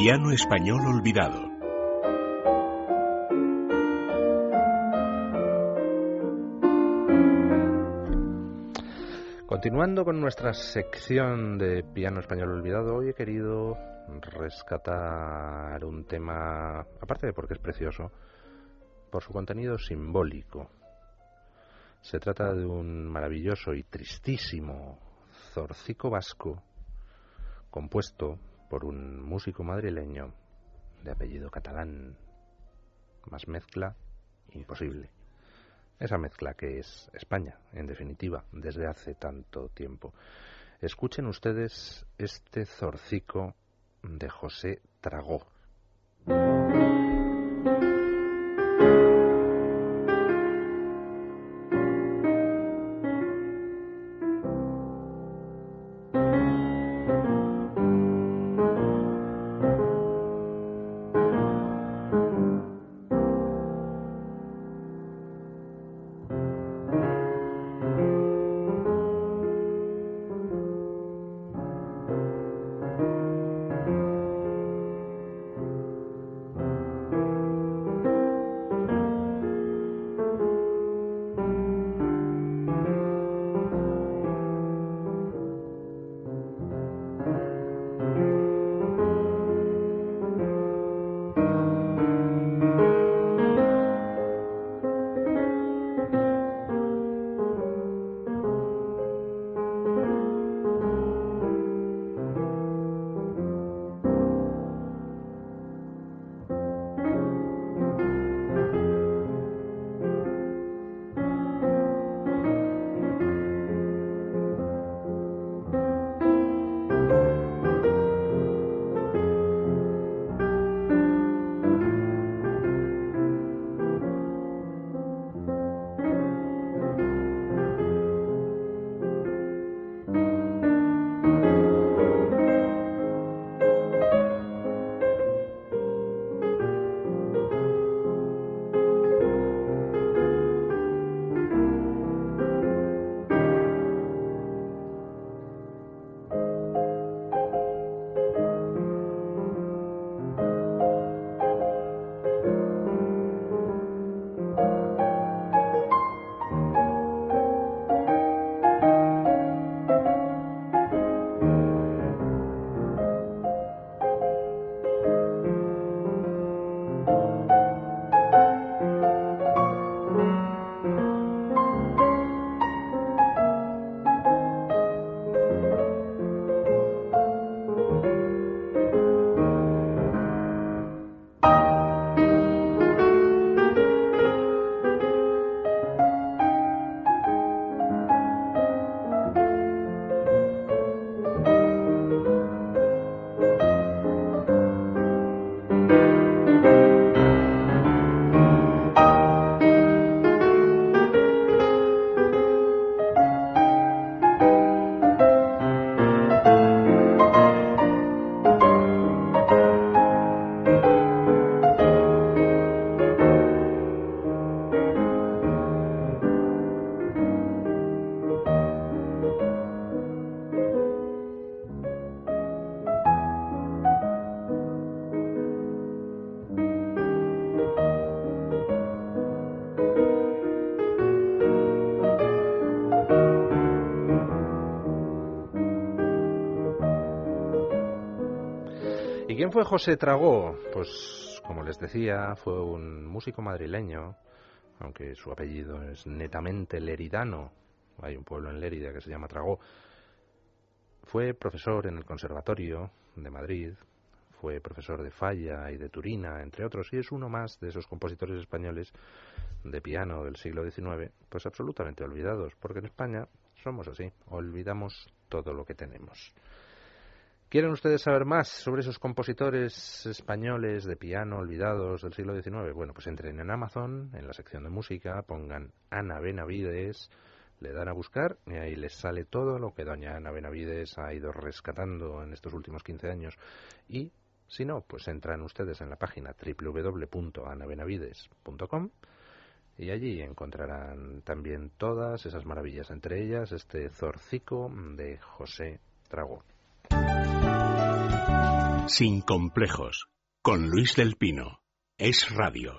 Piano español olvidado. Continuando con nuestra sección de piano español olvidado, hoy he querido rescatar un tema, aparte de porque es precioso, por su contenido simbólico. Se trata de un maravilloso y tristísimo zorcico vasco compuesto por un músico madrileño de apellido catalán. Más mezcla imposible. Esa mezcla que es España, en definitiva, desde hace tanto tiempo. Escuchen ustedes este zorcico de José Tragó. ¿Quién fue José Tragó? Pues, como les decía, fue un músico madrileño, aunque su apellido es netamente leridano. Hay un pueblo en Lérida que se llama Tragó. Fue profesor en el Conservatorio de Madrid, fue profesor de Falla y de Turina, entre otros, y es uno más de esos compositores españoles de piano del siglo XIX, pues absolutamente olvidados, porque en España somos así, olvidamos todo lo que tenemos. ¿Quieren ustedes saber más sobre esos compositores españoles de piano olvidados del siglo XIX? Bueno, pues entren en Amazon, en la sección de música, pongan Ana Benavides, le dan a buscar y ahí les sale todo lo que doña Ana Benavides ha ido rescatando en estos últimos 15 años. Y si no, pues entran ustedes en la página www.anabenavides.com y allí encontrarán también todas esas maravillas, entre ellas este zorcico de José Tragón. Sin complejos, con Luis del Pino. Es radio.